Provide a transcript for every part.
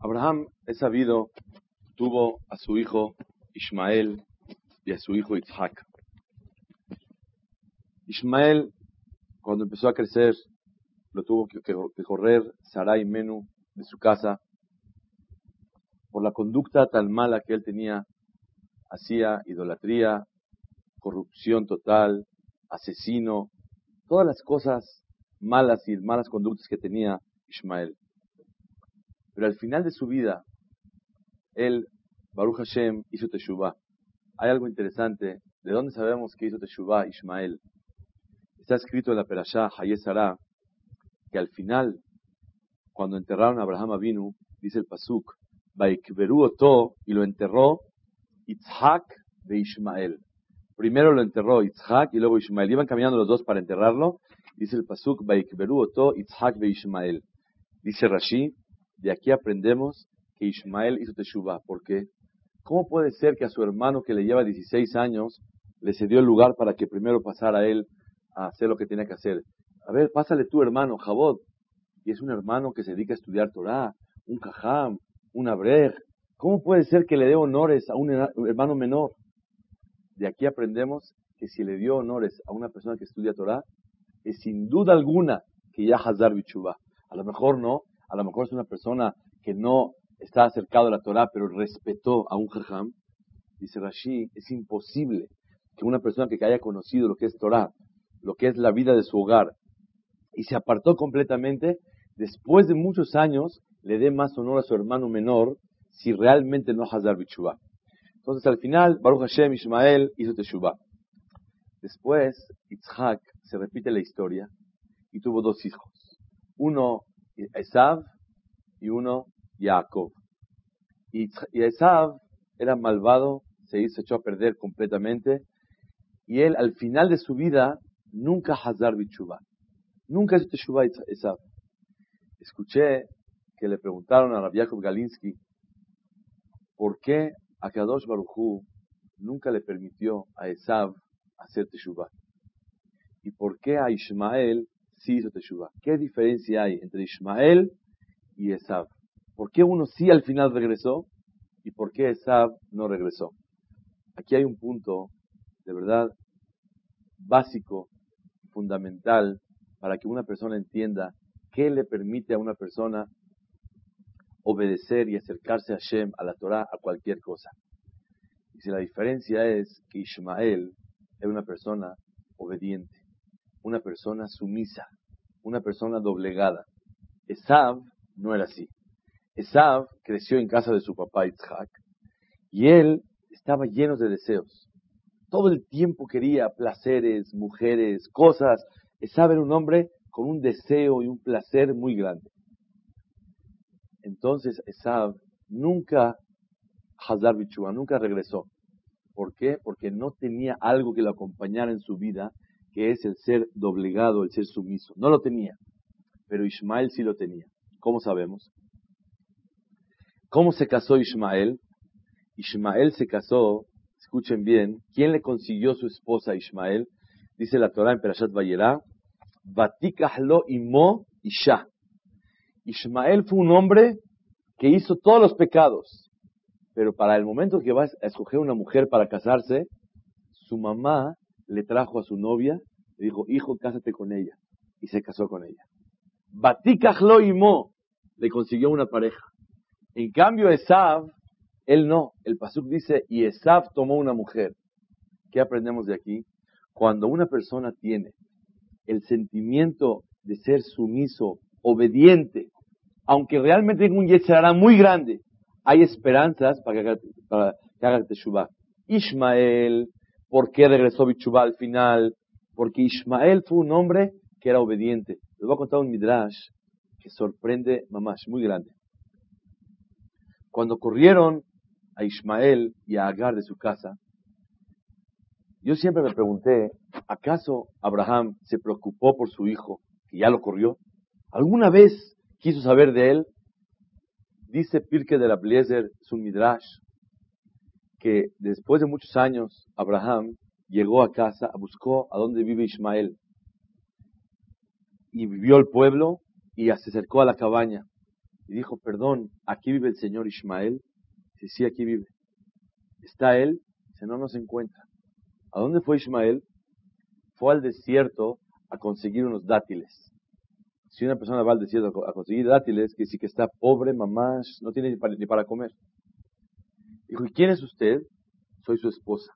Abraham, es sabido, tuvo a su hijo Ismael y a su hijo Isaac. Ismael, cuando empezó a crecer, lo tuvo que, correr Sarai Menú de su casa por la conducta tan mala que él tenía. Hacía idolatría, corrupción total, asesino, todas las cosas malas y malas conductas que tenía Ismael. Pero al final de su vida, él, Baruch Hashem, hizo Teshuvah. Hay algo interesante. ¿De dónde sabemos que hizo Teshuvah Ismael? Está escrito en la Perashá Hayesara que al final, cuando enterraron a Abraham Avinu, dice el Pasuk, Baikberu y lo enterró Itzhak de Ismael. Primero lo enterró Itzhak y luego Ismael. Iban caminando los dos para enterrarlo. Dice el Pasuk, Baikberu Itzhak de Ismael. Dice Rashi, de aquí aprendemos que Ismael hizo Teshuvah. ¿Por qué? ¿Cómo puede ser que a su hermano que le lleva 16 años le cedió el lugar para que primero pasara él a hacer lo que tenía que hacer? A ver, pásale tu hermano, Jabot. Y es un hermano que se dedica a estudiar Torah, un Kajam, un Abrej. ¿Cómo puede ser que le dé honores a un hermano menor? De aquí aprendemos que si le dio honores a una persona que estudia Torah, es sin duda alguna que ya Hazar Bichubah. A lo mejor no, a lo mejor es una persona que no está acercado a la Torah, pero respetó a un jajam. Dice Rashi, es imposible que una persona que haya conocido lo que es Torah, lo que es la vida de su hogar, y se apartó completamente, después de muchos años le dé más honor a su hermano menor si realmente no Hazar Bichubah. Entonces al final, Baruch Hashem Ishmael hizo Teshuvah. Después, Yitzhak se repite la historia y tuvo dos hijos. Uno Esav y uno Jacob. Y, Esav era malvado, se hizo, echó a perder completamente, y él al final de su vida nunca hazar bichuba, nunca hizo teshuva Esav. Escuché que le preguntaron a Rabbi Jacob Galinsky por qué a Kadosh Baruchu nunca le permitió a Esav hacer teshuva y por qué a Ismael sí hizo Teshuvah. ¿Qué diferencia hay entre Ismael y Esav? ¿Por qué uno sí al final regresó y por qué Esav no regresó? Aquí hay un punto de verdad básico, fundamental, para que una persona entienda qué le permite a una persona obedecer y acercarse a Shem, a la Torah, a cualquier cosa. Y si la diferencia es que Ismael es una persona obediente una persona sumisa, una persona doblegada. Esav no era así. Esav creció en casa de su papá Isaac y él estaba lleno de deseos. Todo el tiempo quería placeres, mujeres, cosas. Esav era un hombre con un deseo y un placer muy grande. Entonces Esav nunca, Hazar nunca regresó. ¿Por qué? Porque no tenía algo que lo acompañara en su vida que es el ser doblegado, el ser sumiso. No lo tenía, pero Ismael sí lo tenía. ¿Cómo sabemos? ¿Cómo se casó Ismael? Ismael se casó, escuchen bien, ¿quién le consiguió su esposa a Ismael? Dice la Torah en Perashat Vayera, Batikahlo imo isha. Ismael fue un hombre que hizo todos los pecados, pero para el momento que va a escoger una mujer para casarse, su mamá le trajo a su novia, le dijo, hijo, cásate con ella. Y se casó con ella. Batikachlo y Mo le consiguió una pareja. En cambio, Esav, él no. El Pasuk dice, y Esav tomó una mujer. ¿Qué aprendemos de aquí? Cuando una persona tiene el sentimiento de ser sumiso, obediente, aunque realmente tenga un yetzerara muy grande, hay esperanzas para que haga, para que teshuvah. ¿Por qué regresó Bichubá al final? Porque Ismael fue un hombre que era obediente. Les voy a contar un midrash que sorprende mamás, muy grande. Cuando corrieron a Ismael y a Agar de su casa, yo siempre me pregunté, ¿acaso Abraham se preocupó por su hijo, que ya lo corrió? ¿Alguna vez quiso saber de él? Dice Pirke de la Bliezer, su midrash, que después de muchos años Abraham llegó a casa, buscó a dónde vive Ismael y vivió el pueblo y se acercó a la cabaña y dijo, perdón, ¿aquí vive el señor Ismael? Dice, sí, aquí vive. ¿Está él? Dice, no, no se encuentra. ¿A dónde fue Ismael? Fue al desierto a conseguir unos dátiles. Si una persona va al desierto a conseguir dátiles, que sí que está pobre, mamás, no tiene ni para, comer. Dijo, ¿y quién es usted? Soy su esposa.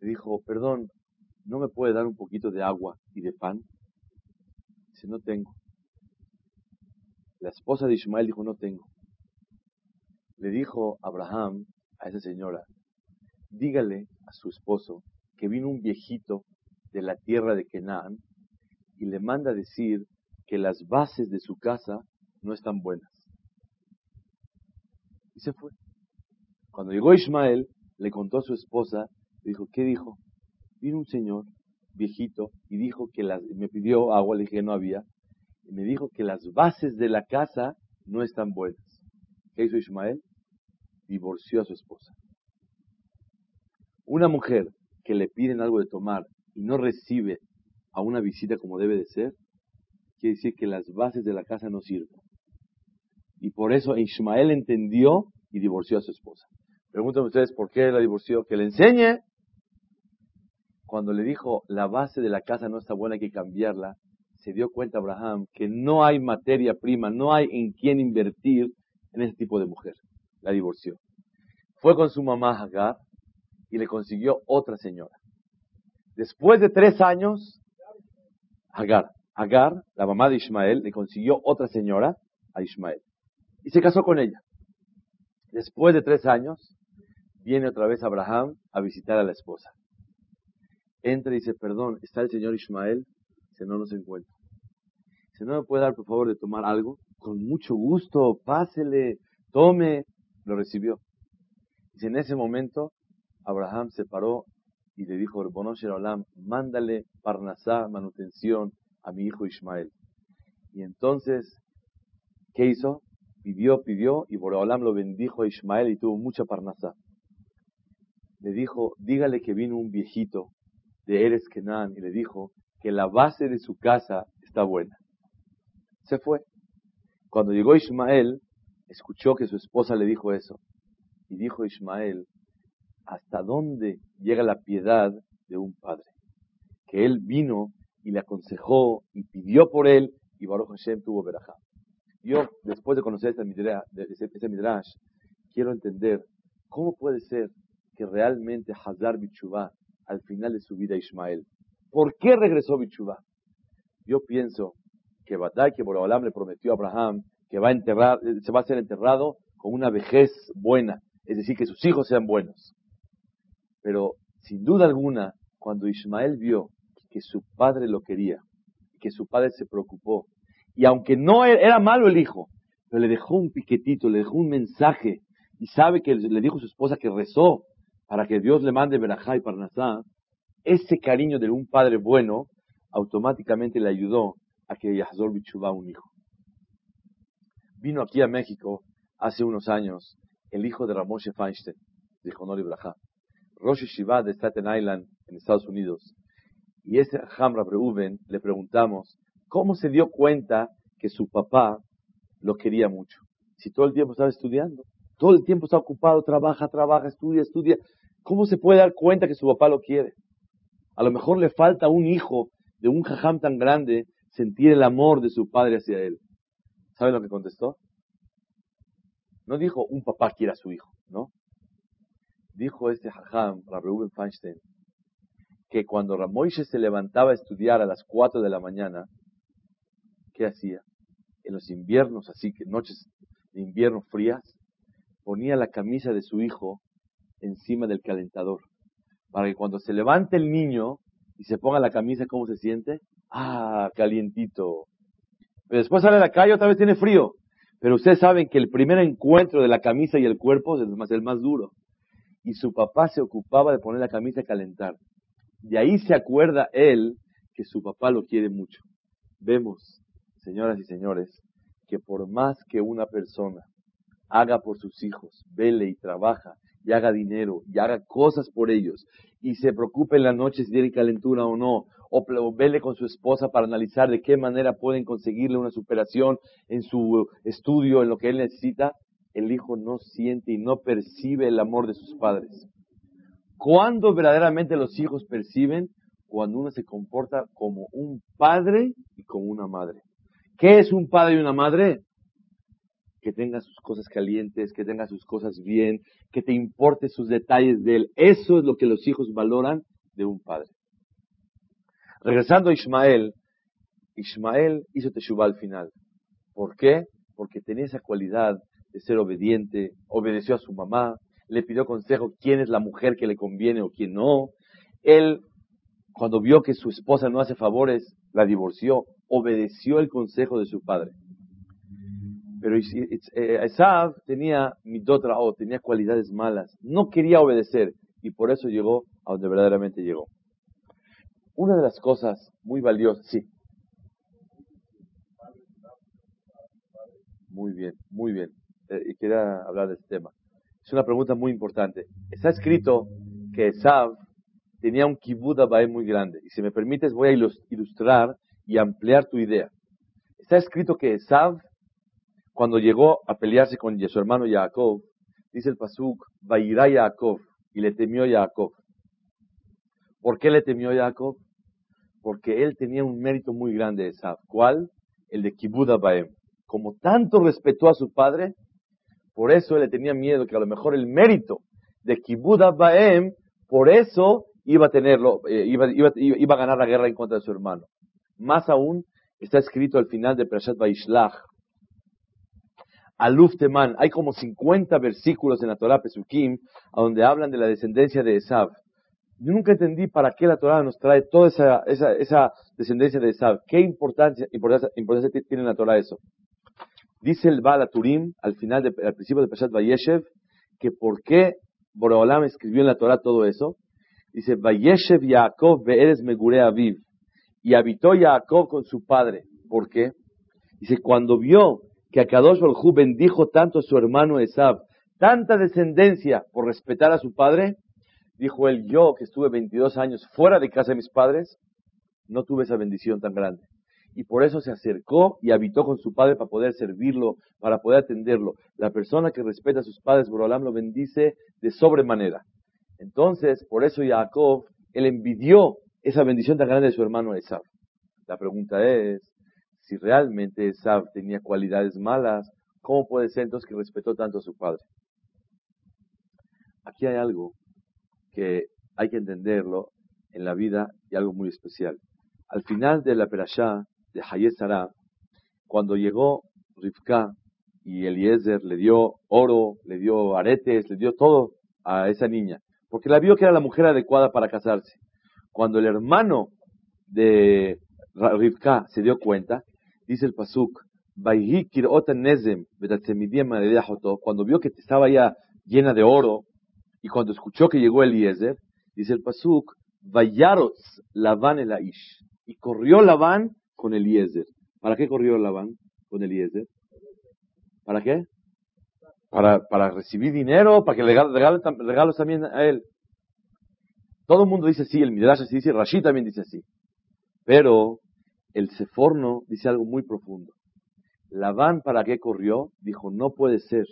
Le dijo, perdón, ¿no me puede dar un poquito de agua y de pan? Dice, no tengo. La esposa de Ismael dijo, no tengo. Le dijo Abraham a esa señora, dígale a su esposo que vino un viejito de la tierra de Canaán y le manda decir que las bases de su casa no están buenas. Y se fue. Cuando llegó Ismael, le contó a su esposa, dijo, ¿qué dijo? Vino un señor viejito y dijo que las, me pidió agua, le dije no había, y me dijo que las bases de la casa no están buenas. ¿Qué hizo Ismael? Divorció a su esposa. Una mujer que le piden algo de tomar y no recibe a una visita como debe de ser, quiere decir que las bases de la casa no sirven. Y por eso Ismael entendió y divorció a su esposa. Pregúntenme ustedes por qué la divorció. Que le enseñe. Cuando le dijo la base de la casa no está buena, hay que cambiarla, se dio cuenta Abraham que no hay materia prima, no hay en quién invertir en ese tipo de mujer. La divorció. Fue con su mamá Hagar y le consiguió otra señora. Después de tres años, Hagar, Hagar, la mamá de Ismael, le consiguió otra señora a Ismael y se casó con ella. Después de tres años, viene otra vez Abraham a visitar a la esposa. Entra y dice, perdón, ¿está el señor Ismael? Dice, no, no se encuentra. Dice, ¿no me puede dar por favor de tomar algo? Con mucho gusto, pásele, tome. Lo recibió. Dice, en ese momento, Abraham se paró y le dijo, Olam, mándale parnasá, manutención a mi hijo Ismael. Y entonces, ¿qué hizo? Pidió, pidió, y Boreolam lo bendijo a Ismael y tuvo mucha parnasá. Le dijo, dígale que vino un viejito de Eres Kenan y le dijo que la base de su casa está buena. Se fue. Cuando llegó Ismael, escuchó que su esposa le dijo eso. Y dijo Ismael, ¿hasta dónde llega la piedad de un padre? Que él vino y le aconsejó y pidió por él y Baruch Hashem tuvo verajá. Yo, después de conocer ese midrash, quiero entender cómo puede ser que realmente Hazar Bichuvá al final de su vida Ismael. ¿Por qué regresó Bichuvá? Yo pienso que Batay, que Borobalam le prometió a Abraham que va a enterrar, se va a ser enterrado con una vejez buena, es decir, que sus hijos sean buenos. Pero sin duda alguna, cuando Ismael vio que su padre lo quería, que su padre se preocupó, y aunque no e-, era malo el hijo, pero le dejó un piquetito, le dejó un mensaje, y sabe que le dijo a su esposa que rezó para que Dios le mande Berajá y Parnasá, ese cariño de un padre bueno automáticamente le ayudó a que Yahzor Bichubá un hijo. Vino aquí a México hace unos años el hijo de Ramoshe Feinstein, de Honor y Rosh Shiva de Staten Island, en Estados Unidos. Y ese Hamra Reuben le preguntamos cómo se dio cuenta que su papá lo quería mucho. Si todo el tiempo estaba estudiando, todo el tiempo está ocupado, trabaja, trabaja, estudia, estudia. ¿Cómo se puede dar cuenta que su papá lo quiere? A lo mejor le falta un hijo de un jajam tan grande sentir el amor de su padre hacia él. ¿Sabe lo que contestó? No dijo un papá quiere a su hijo, ¿no? dijo este hajam, Reuben Feinstein, que cuando Ramoishe se levantaba a estudiar a las 4 de la mañana, ¿qué hacía? En los inviernos, así que noches de invierno frías, ponía la camisa de su hijo encima del calentador, para que cuando se levante el niño y se ponga la camisa, ¿cómo se siente? Ah, calientito. Pero después sale a la calle, otra vez tiene frío. Pero ustedes saben que el primer encuentro de la camisa y el cuerpo es el más, duro y su papá se ocupaba de poner la camisa a calentar. De ahí se acuerda él que su papá lo quiere mucho. Vemos, señoras y señores, que por más que una persona haga por sus hijos, vele y trabaja y haga dinero y haga cosas por ellos y se preocupe en la noche si tiene calentura o no, o vele con su esposa para analizar de qué manera pueden conseguirle una superación en su estudio, en lo que él necesita, el hijo no siente y no percibe el amor de sus padres. ¿Cuándo verdaderamente los hijos perciben? Cuando uno se comporta como un padre y como una madre. ¿Qué es un padre y una madre? Que tenga sus cosas calientes, que tenga sus cosas bien, que te importe sus detalles de él. Eso es lo que los hijos valoran de un padre. Regresando a Ismael, Ismael hizo Teshuvah al final. ¿Por qué? Porque tenía esa cualidad de ser obediente, obedeció a su mamá, le pidió consejo quién es la mujer que le conviene o quién no. Él, cuando vio que su esposa no hace favores, la divorció, obedeció el consejo de su padre. Pero eh, Esav tenía o tenía cualidades malas, no quería obedecer y por eso llegó a donde verdaderamente llegó. Una de las cosas muy valiosas, sí. Muy bien, muy bien. Eh, quería hablar de este tema. Es una pregunta muy importante. Está escrito que Esav tenía un abae muy grande. Y si me permites, voy a ilustrar y ampliar tu idea. Está escrito que Esav, cuando llegó a pelearse con su hermano Jacob, dice el pasuk, Vairá Jacob, y le temió Jacob. ¿Por qué le temió Jacob? Porque él tenía un mérito muy grande, Esav. ¿Cuál? El de kibud abaem. Como tanto respetó a su padre, por eso él le tenía miedo que a lo mejor el mérito de Kibud Baem, por eso iba a tenerlo, eh, iba, a ganar la guerra en contra de su hermano. Más aún, está escrito al final de Prashat Vaishlach, Aluf Teman, hay como 50 versículos en la Torah Pesukim, donde hablan de la descendencia de Esav. Yo nunca entendí para qué la Torah nos trae toda esa, descendencia de Esav. ¿Qué importancia, tiene en la Torah eso? Dice el Baal Turim al final, al principio de Peshat Vayeshev, que por qué Boreolam escribió en la Torah todo eso. Dice, Vayeshev Yaakov Be'eres Megure Aviv. Y habitó Jacob con su padre. ¿Por qué? Dice, cuando vio que Akadosh Baruj bendijo tanto a su hermano Esab, tanta descendencia por respetar a su padre, dijo él, yo que estuve 22 años fuera de casa de mis padres, no tuve esa bendición tan grande y por eso se acercó y habitó con su padre para poder servirlo, para poder atenderlo. La persona que respeta a sus padres, Borolam lo bendice de sobremanera. Entonces, por eso Jacob, él envidió esa bendición tan grande de su hermano Esav. La pregunta es, si realmente Esav tenía cualidades malas, ¿cómo puede ser entonces que respetó tanto a su padre? Aquí hay algo que hay que entenderlo en la vida y algo muy especial. Al final de la perashá, de Hayesara, cuando llegó Rivka y Eliezer le dio oro, le dio aretes, le dio todo a esa niña, porque la vio que era la mujer adecuada para casarse. Cuando el hermano de Rivka se dio cuenta, dice el Pasuk, cuando vio que estaba ya llena de oro, y cuando escuchó que llegó Eliezer, dice el Pasuk, Vayarots Lavan el Aish. Y corrió Labán con Eliezer. ¿Para qué corrió Labán con Eliezer? ¿Para qué? Para, para recibir dinero, para que le regalos también a él. Todo el mundo dice así, el Midrash así dice, Rashi también dice así. Pero el Seforno dice algo muy profundo. Labán, ¿para qué corrió? Dijo, no puede ser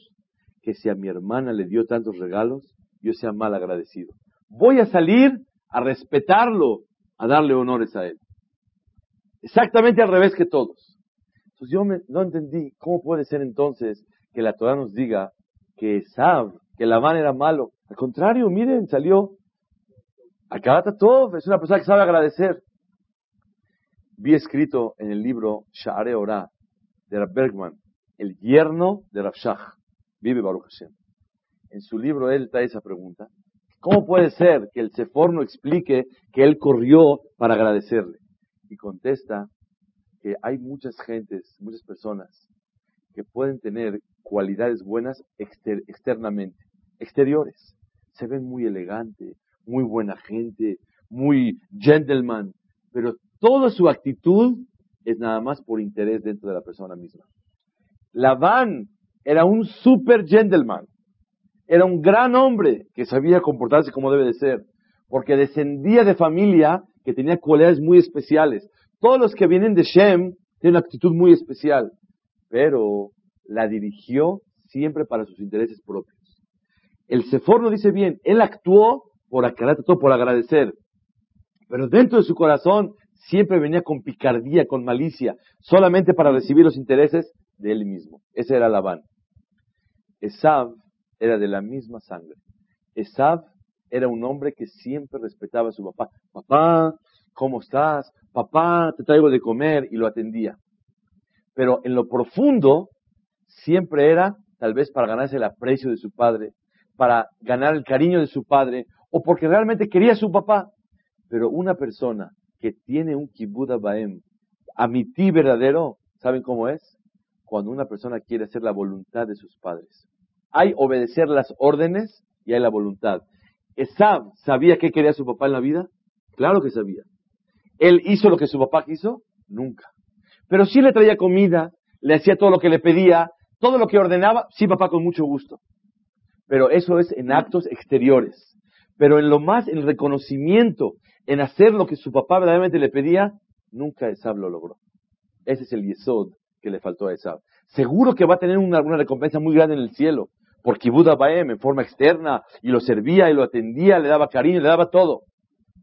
que si a mi hermana le dio tantos regalos, yo sea mal agradecido. Voy a salir a respetarlo, a darle honores a él. Exactamente al revés que todos. Entonces yo no entendí cómo puede ser entonces que la Torah nos diga que Sab, que Labán era malo. Al contrario, miren, salió Akabata Tov, es una persona que sabe agradecer. Vi escrito en el libro Sha'are Ora de Rab Bergman, el yerno de Rav Shach, vive Baruch Hashem. En su libro él trae esa pregunta. ¿Cómo puede ser que el Sefor no explique que él corrió para agradecerle? y contesta que hay muchas gentes, muchas personas que pueden tener cualidades buenas externamente, exteriores. Se ven muy elegante, muy buena gente, muy gentleman, pero toda su actitud es nada más por interés dentro de la persona misma. Labán era un super gentleman. era un gran hombre que sabía comportarse como debe de ser, porque descendía de familia que tenía cualidades muy especiales. Todos los que vienen de Shem tienen una actitud muy especial, pero la dirigió siempre para sus intereses propios. El Sefor dice bien, él actuó por por agradecer, pero dentro de su corazón siempre venía con picardía, con malicia, solamente para recibir los intereses de él mismo. Ese era Labán. Esav era de la misma sangre. Esav era un hombre que siempre respetaba a su papá. Papá, ¿cómo estás? Papá, te traigo de comer y lo atendía. Pero en lo profundo siempre era tal vez para ganarse el aprecio de su padre, para ganar el cariño de su padre, o porque realmente quería a su papá. Pero una persona que tiene un kibbutz baem, amití verdadero, ¿saben cómo es? Cuando una persona quiere hacer la voluntad de sus padres. Hay obedecer las órdenes y hay la voluntad. ¿Esab sabía qué quería su papá en la vida? Claro que sabía. ¿Él hizo lo que su papá quiso? Nunca. Pero sí le traía comida, le hacía todo lo que le pedía, todo lo que ordenaba, sí papá con mucho gusto. Pero eso es en actos exteriores. Pero en lo más, en reconocimiento, en hacer lo que su papá verdaderamente le pedía, nunca Esab lo logró. Ese es el yesod que le faltó a Esab. Seguro que va a tener una, recompensa muy grande en el cielo, porque Buda Baem en forma externa, y lo servía, y lo atendía, le daba cariño, le daba todo.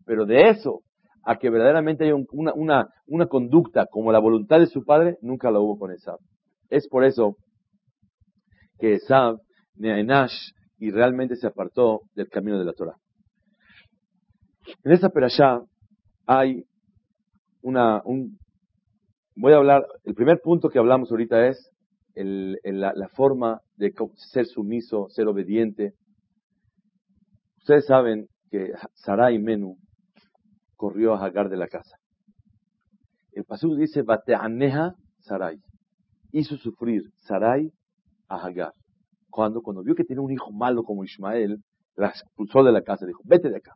Pero de eso, a que verdaderamente haya una, una, una conducta como la voluntad de su padre, nunca la hubo con Esab. Es por eso que Esab, Neainash, y realmente se apartó del camino de la Torah. En esta perashá hay una, un, voy a hablar, el primer punto que hablamos ahorita es el, la, forma de ser sumiso, ser obediente. Ustedes saben que Sarai Menú corrió a Hagar de la casa. El pasú dice, Bateaneja Sarai. Hizo sufrir Sarai a Hagar. Cuando, cuando vio que tenía un hijo malo como Ismael, la expulsó de la casa, dijo, vete de acá.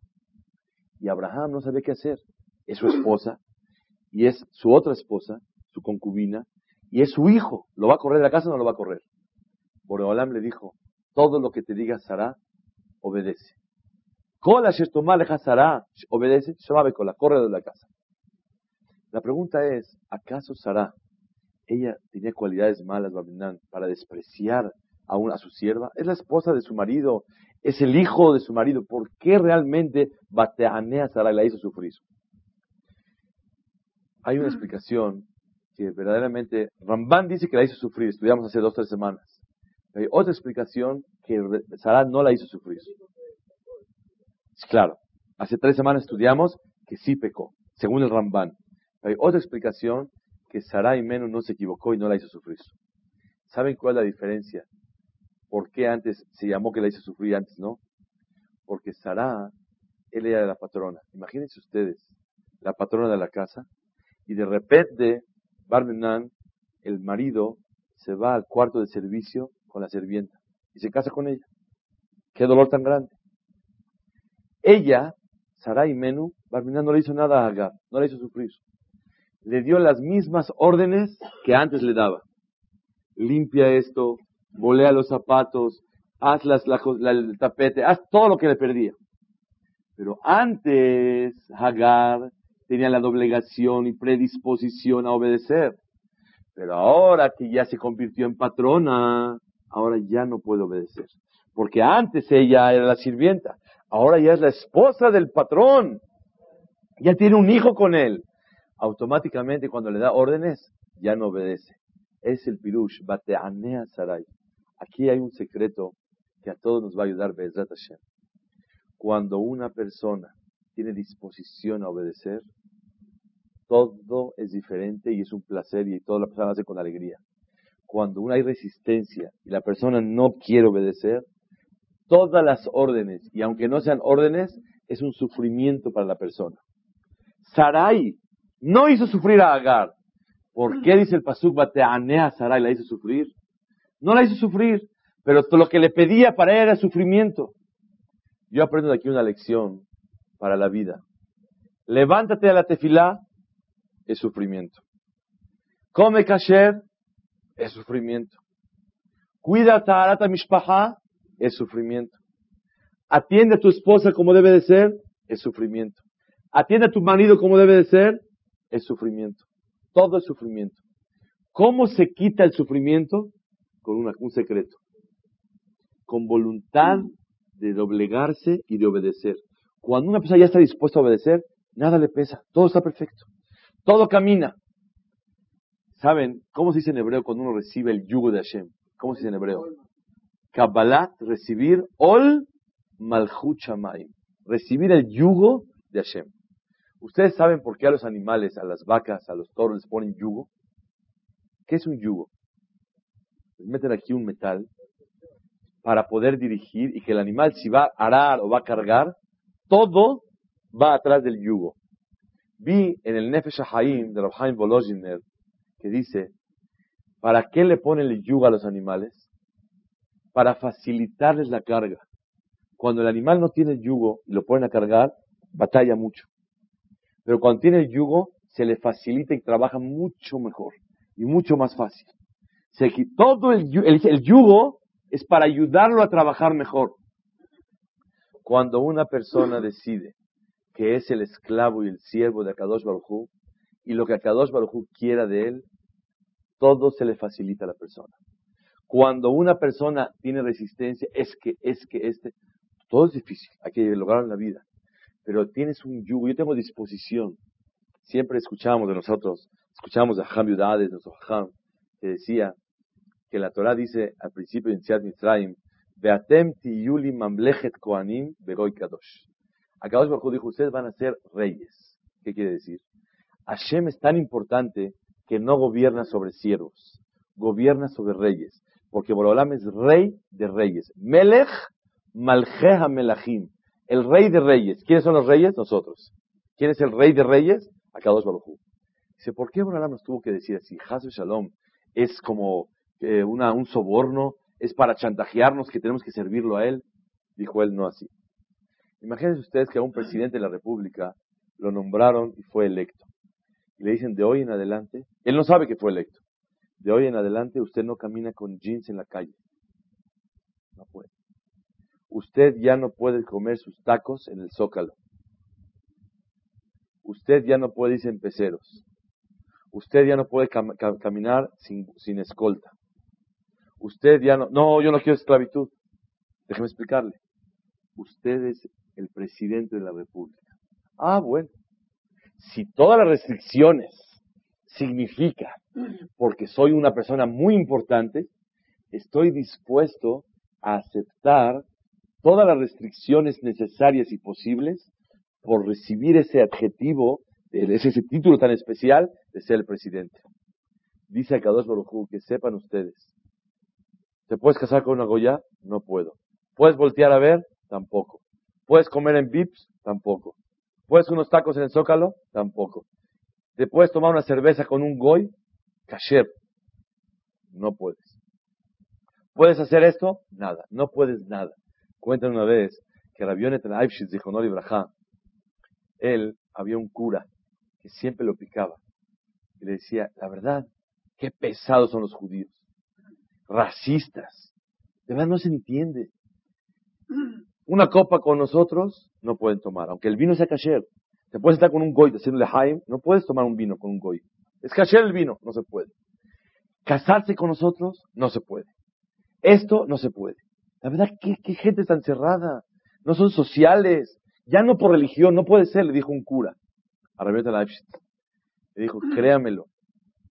Y Abraham no sabía qué hacer. Es su esposa y es su otra esposa, su concubina, y es su hijo. ¿Lo va a correr de la casa o no lo va a correr? Boreolam le dijo, todo lo que te diga Sara, obedece. Kola Sara, obedece, la corre de la casa. La pregunta es, ¿acaso Sara, ella tenía cualidades malas, para despreciar a, una, a su sierva? Es la esposa de su marido, es el hijo de su marido. ¿Por qué realmente Bateanea Sarai la hizo sufrir? Hay una explicación que verdaderamente Ramban dice que la hizo sufrir, estudiamos hace dos o tres semanas. Hay otra explicación que Sarai no la hizo sufrir. Claro, hace tres semanas estudiamos que sí pecó, según el Ramban. Hay otra explicación que Sarai menos no se equivocó y no la hizo sufrir. ¿Saben cuál es la diferencia ¿Por qué antes se llamó que la hizo sufrir antes, no? Porque Sara, él era la patrona. Imagínense ustedes, la patrona de la casa, y de repente, Barmenan, el marido, se va al cuarto de servicio con la sirvienta y se casa con ella. Qué dolor tan grande. Ella, y Menú, Barmenan no le hizo nada a Agar, no le hizo sufrir. Le dio las mismas órdenes que antes le daba. Limpia esto, volea los zapatos, haz las, el tapete, haz todo lo que le perdía. Pero antes Hagar tenía la doblegación y predisposición a obedecer. Pero ahora que ya se convirtió en patrona, ahora ya no puede obedecer. Porque antes ella era la sirvienta, ahora ya es la esposa del patrón. Ya tiene un hijo con él. Automáticamente cuando le da órdenes, ya no obedece. Es el pirush, bateanea saray. Aquí hay un secreto que a todos nos va a ayudar, Bezrat Hashem. Cuando una persona tiene disposición a obedecer, todo es diferente y es un placer y toda la persona hace con alegría. Cuando hay resistencia y la persona no quiere obedecer, todas las órdenes, y aunque no sean órdenes, es un sufrimiento para la persona. Sarai no hizo sufrir a Agar. ¿Por qué dice el Pasuk Bateanea Sarai la hizo sufrir? No la hizo sufrir, pero lo que le pedía para ella era sufrimiento. Yo aprendo de aquí una lección para la vida. Levántate a la tefilá, es sufrimiento. Come kasher, es sufrimiento. Cuida ta'arata mishpaha, es sufrimiento. Atiende a tu esposa como debe de ser, es sufrimiento. Atiende a tu marido como debe de ser, es sufrimiento. Todo es sufrimiento. ¿Cómo se quita el sufrimiento? Con un secreto. Con voluntad de doblegarse y de obedecer. Cuando una persona ya está dispuesta a obedecer, nada le pesa. Todo está perfecto. Todo camina. ¿Saben cómo se dice en hebreo cuando uno recibe el yugo de Hashem? ¿Cómo se dice en hebreo? Kabbalat, recibir ol malchut Recibir el yugo de Hashem. ¿Ustedes saben por qué a los animales, a las vacas, a los toros les ponen yugo? ¿Qué es un yugo? Meten aquí un metal para poder dirigir y que el animal si va a arar o va a cargar, todo va atrás del yugo. Vi en el Nefesh Haim de Rabhaim Volozhiner que dice, ¿para qué le ponen el yugo a los animales? Para facilitarles la carga. Cuando el animal no tiene yugo y lo ponen a cargar, batalla mucho. Pero cuando tiene yugo, se le facilita y trabaja mucho mejor y mucho más fácil. Se, todo el, el yugo es para ayudarlo a trabajar mejor. Cuando una persona decide que es el esclavo y el siervo de Akadosh Baruj y lo que Akadosh Baruj quiera de él, todo se le facilita a la persona. Cuando una persona tiene resistencia, es que, es que, este, todo es difícil, hay que lograrlo en la vida. Pero tienes un yugo, yo tengo disposición. Siempre escuchamos de nosotros, escuchamos de Ham Yudades, de nuestro Ham, que decía que la Torah dice al principio de Siat Mitzrayim, Beatem tiyuli mamlechet koanim begoy kadosh. Akadosh Baruj dijo, ustedes van a ser reyes. ¿Qué quiere decir? Hashem es tan importante que no gobierna sobre siervos, gobierna sobre reyes, porque Borolam es rey de reyes. Melech maljeha melachim, el rey de reyes. ¿Quiénes son los reyes? Nosotros. ¿Quién es el rey de reyes? Akadosh Baruj Dice, ¿por qué Borolam nos tuvo que decir así? Hasu Shalom es como eh, una, un soborno, es para chantajearnos que tenemos que servirlo a él. Dijo él, no así. Imagínense ustedes que a un presidente de la República lo nombraron y fue electo. Y le dicen, de hoy en adelante, él no sabe que fue electo. De hoy en adelante usted no camina con jeans en la calle. No puede. Usted ya no puede comer sus tacos en el zócalo. Usted ya no puede irse en peceros. Usted ya no puede caminar sin, sin escolta. Usted ya no, no, yo no quiero esclavitud. Déjeme explicarle. Usted es el presidente de la República. Ah, bueno. Si todas las restricciones significa, porque soy una persona muy importante, estoy dispuesto a aceptar todas las restricciones necesarias y posibles por recibir ese adjetivo, ese, ese título tan especial de ser el presidente. Dice a Kadosh Baruj que sepan ustedes, ¿te puedes casar con una Goya? No puedo. ¿Puedes voltear a ver? Tampoco. ¿Puedes comer en Vips? Tampoco. ¿Puedes unos tacos en el Zócalo? Tampoco. ¿Te puedes tomar una cerveza con un goy? Kasher. No puedes. ¿Puedes hacer esto? Nada. No puedes nada. Cuentan una vez que Rabionet Aibshitz dijo no él había un cura que siempre lo picaba. Y le decía, la verdad, qué pesados son los judíos. Racistas. De verdad no se entiende. Una copa con nosotros no pueden tomar, aunque el vino sea kasher. Te puedes estar con un goy haciéndole haim, no puedes tomar un vino con un goy. Es kasher el vino, no se puede. Casarse con nosotros, no se puede. Esto no se puede. La verdad, ¿qué, gente tan cerrada? No son sociales. Ya no por religión, no puede ser, le dijo un cura. A Rebeta Leibschitz. Le dijo, créamelo,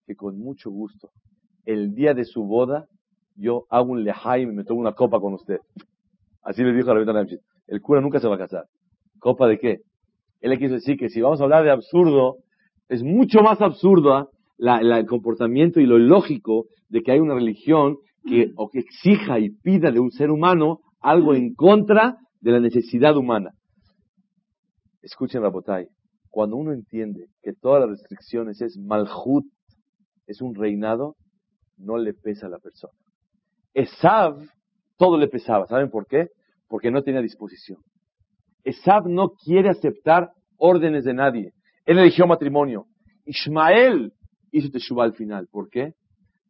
que con mucho gusto, el día de su boda, yo hago un lehaim y me tomo una copa con usted. Así le dijo a la El cura nunca se va a casar. ¿Copa de qué? Él le quiso decir que si vamos a hablar de absurdo, es mucho más absurdo ¿ah? el comportamiento y lo ilógico de que hay una religión que, o que exija y pida de un ser humano algo en contra de la necesidad humana. Escuchen, Rabotay, cuando uno entiende que todas las restricciones es malhut, es un reinado, no le pesa a la persona. Esav, todo le pesaba. ¿Saben por qué? porque no tenía disposición. Esab no quiere aceptar órdenes de nadie. Él eligió matrimonio. Ismael hizo teshuva al final. ¿Por qué?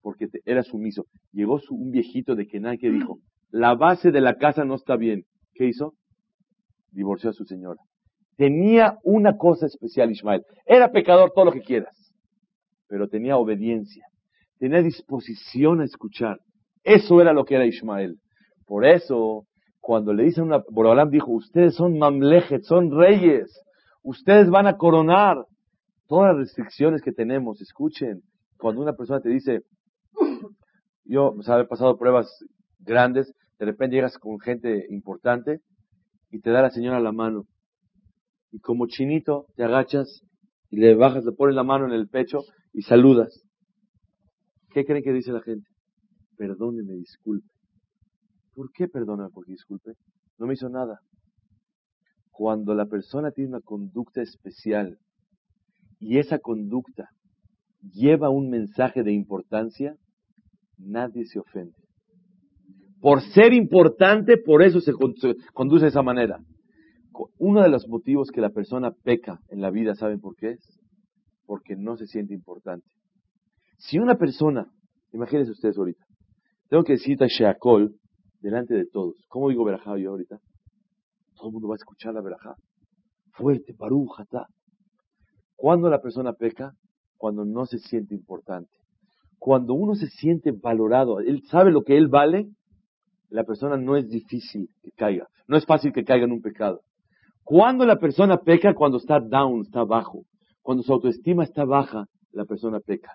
Porque era sumiso. Llegó un viejito de Kenan que dijo, la base de la casa no está bien. ¿Qué hizo? Divorció a su señora. Tenía una cosa especial Ismael. Era pecador todo lo que quieras, pero tenía obediencia, tenía disposición a escuchar. Eso era lo que era Ismael. Por eso, cuando le dicen una, Borolam dijo, ustedes son mamlejet, son reyes, ustedes van a coronar todas las restricciones que tenemos. Escuchen, cuando una persona te dice, yo, o sea, he pasado pruebas grandes, de repente llegas con gente importante y te da la señora la mano. Y como chinito te agachas y le bajas, le pones la mano en el pecho y saludas. ¿Qué creen que dice la gente? Perdóneme, disculpe. ¿Por qué perdona porque disculpe? No me hizo nada. Cuando la persona tiene una conducta especial y esa conducta lleva un mensaje de importancia, nadie se ofende. Por ser importante, por eso se conduce de esa manera. Uno de los motivos que la persona peca en la vida, ¿saben por qué es? Porque no se siente importante. Si una persona, imagínense ustedes ahorita, tengo que decir Sheakol delante de todos. ¿Cómo digo verajá yo ahorita? Todo el mundo va a escuchar la verajá. Fuerte, parujata. ¿Cuándo la persona peca? Cuando no se siente importante. Cuando uno se siente valorado, él sabe lo que él vale, la persona no es difícil que caiga. No es fácil que caiga en un pecado. Cuando la persona peca, cuando está down, está bajo. Cuando su autoestima está baja, la persona peca.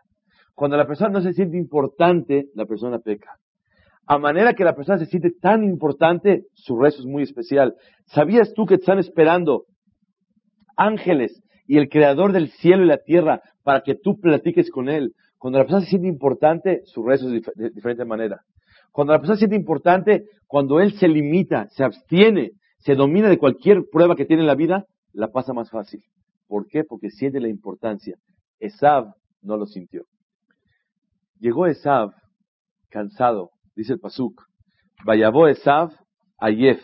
Cuando la persona no se siente importante, la persona peca. A manera que la persona se siente tan importante, su rezo es muy especial. ¿Sabías tú que están esperando ángeles y el creador del cielo y la tierra para que tú platiques con él? Cuando la persona se siente importante, su rezo es de diferente manera. Cuando la persona se siente importante, cuando él se limita, se abstiene, se domina de cualquier prueba que tiene en la vida, la pasa más fácil. ¿Por qué? Porque siente la importancia. Esav no lo sintió. Llegó Esav cansado, dice el Pasuk. Vayabó Esav a Yef.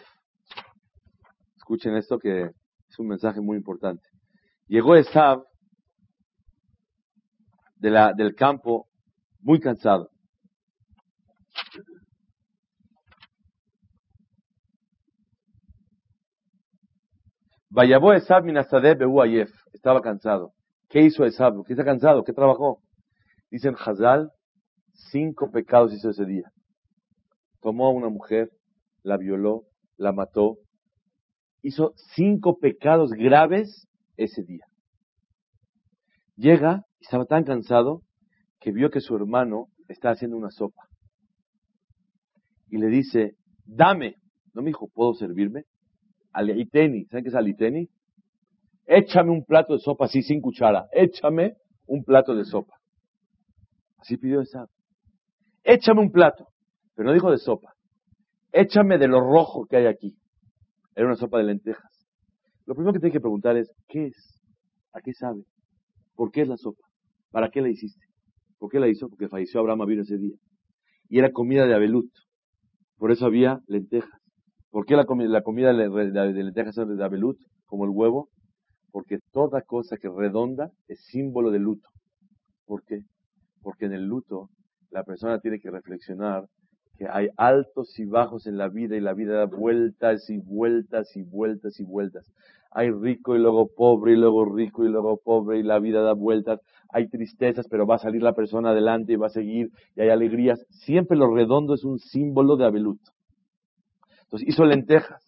Escuchen esto que es un mensaje muy importante. Llegó Esav de la, del campo muy cansado. Vayabó Esab Minasade Behu Ayef. Estaba cansado. ¿Qué hizo Esab? ¿Qué está cansado? ¿Qué trabajó? Dicen Hazal, cinco pecados hizo ese día. Tomó a una mujer, la violó, la mató. Hizo cinco pecados graves ese día. Llega y estaba tan cansado que vio que su hermano está haciendo una sopa. Y le dice, dame. No me dijo, ¿puedo servirme? Aliteni, ¿saben qué es aliteni? Échame un plato de sopa así sin cuchara, échame un plato de sopa. Así pidió esa. Échame un plato, pero no dijo de sopa. Échame de lo rojo que hay aquí. Era una sopa de lentejas. Lo primero que tiene que preguntar es, ¿qué es? ¿A qué sabe? ¿Por qué es la sopa? ¿Para qué la hiciste? ¿Por qué la hizo? Porque falleció Abraham vino ese día. Y era comida de abelut. Por eso había lentejas. ¿Por qué la, comida, la comida de lentejas es de abelut, como el huevo? Porque toda cosa que redonda es símbolo de luto. ¿Por qué? Porque en el luto la persona tiene que reflexionar que hay altos y bajos en la vida y la vida da vueltas y vueltas y vueltas y vueltas. Hay rico y luego pobre y luego rico y luego pobre y la vida da vueltas. Hay tristezas, pero va a salir la persona adelante y va a seguir y hay alegrías. Siempre lo redondo es un símbolo de abelut. Entonces hizo lentejas.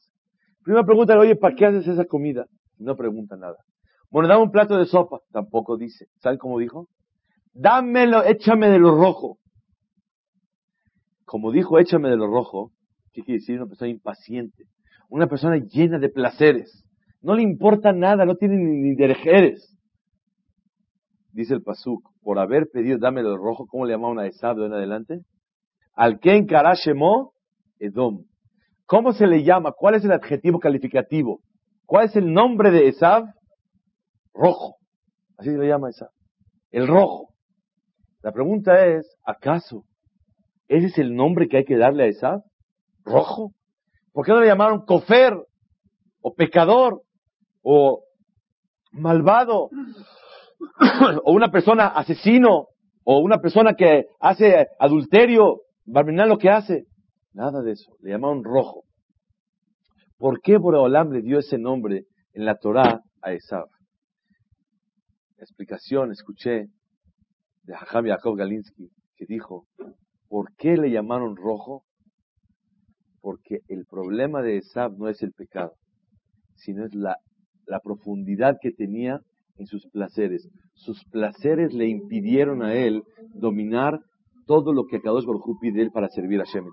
Primera pregunta, oye, ¿para qué haces esa comida? No pregunta nada. Bueno, dame un plato de sopa. Tampoco dice. ¿Saben cómo dijo? Dámelo, échame de lo rojo. Como dijo, échame de lo rojo, ¿qué quiere decir? Una persona impaciente. Una persona llena de placeres. No le importa nada, no tiene ni, derejeres. Dice el Pasuk, por haber pedido dame lo rojo, ¿cómo le llamaban a Esab de en adelante? Al que encarashemo Edom. ¿Cómo se le llama? ¿Cuál es el adjetivo calificativo? ¿Cuál es el nombre de Esav? Rojo. Así se le llama Esav. El rojo. La pregunta es, ¿acaso ese es el nombre que hay que darle a Esav? Rojo. ¿Por qué no le llamaron cofer? O pecador? O malvado? o una persona asesino? O una persona que hace adulterio? Barmenal lo que hace. Nada de eso. Le llamaron rojo. ¿Por qué Boreolam le dio ese nombre en la Torá a Esav? Explicación, escuché de Hajam Yaakov Galinsky, que dijo, ¿por qué le llamaron rojo? Porque el problema de Esav no es el pecado, sino es la, profundidad que tenía en sus placeres. Sus placeres le impidieron a él dominar todo lo que Kadosh Baruj él para servir a Shem y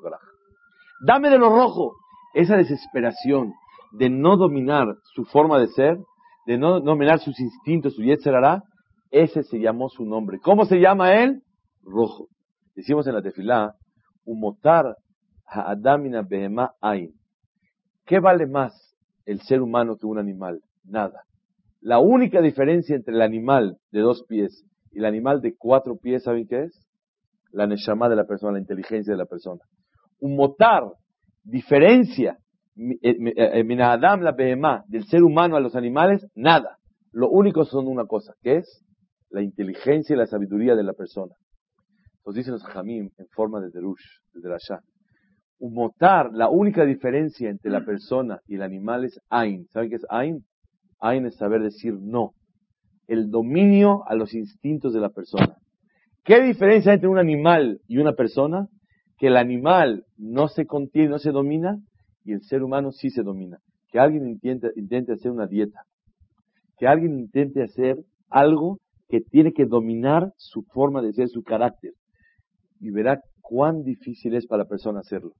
Dame de lo rojo. Esa desesperación de no dominar su forma de ser, de no dominar sus instintos, su hará, ese se llamó su nombre. ¿Cómo se llama él? Rojo. Decimos en la tefilá, umotar ha'adamina behema ain. ¿Qué vale más el ser humano que un animal? Nada. La única diferencia entre el animal de dos pies y el animal de cuatro pies, ¿saben qué es? La neshama de la persona, la inteligencia de la persona. Un motar diferencia eh, eh, eh, Adam la behemá del ser humano a los animales, nada. Lo único son una cosa, que es la inteligencia y la sabiduría de la persona. Entonces dicen los jamim en forma de derush, de derashá. Un motar, la única diferencia entre la persona y el animal es ain. ¿Saben qué es ain? Ain es saber decir no. El dominio a los instintos de la persona. ¿Qué diferencia hay entre un animal y una persona? Que el animal no se contiene, no se domina, y el ser humano sí se domina. Que alguien intente, intente hacer una dieta. Que alguien intente hacer algo que tiene que dominar su forma de ser, su carácter. Y verá cuán difícil es para la persona hacerlo.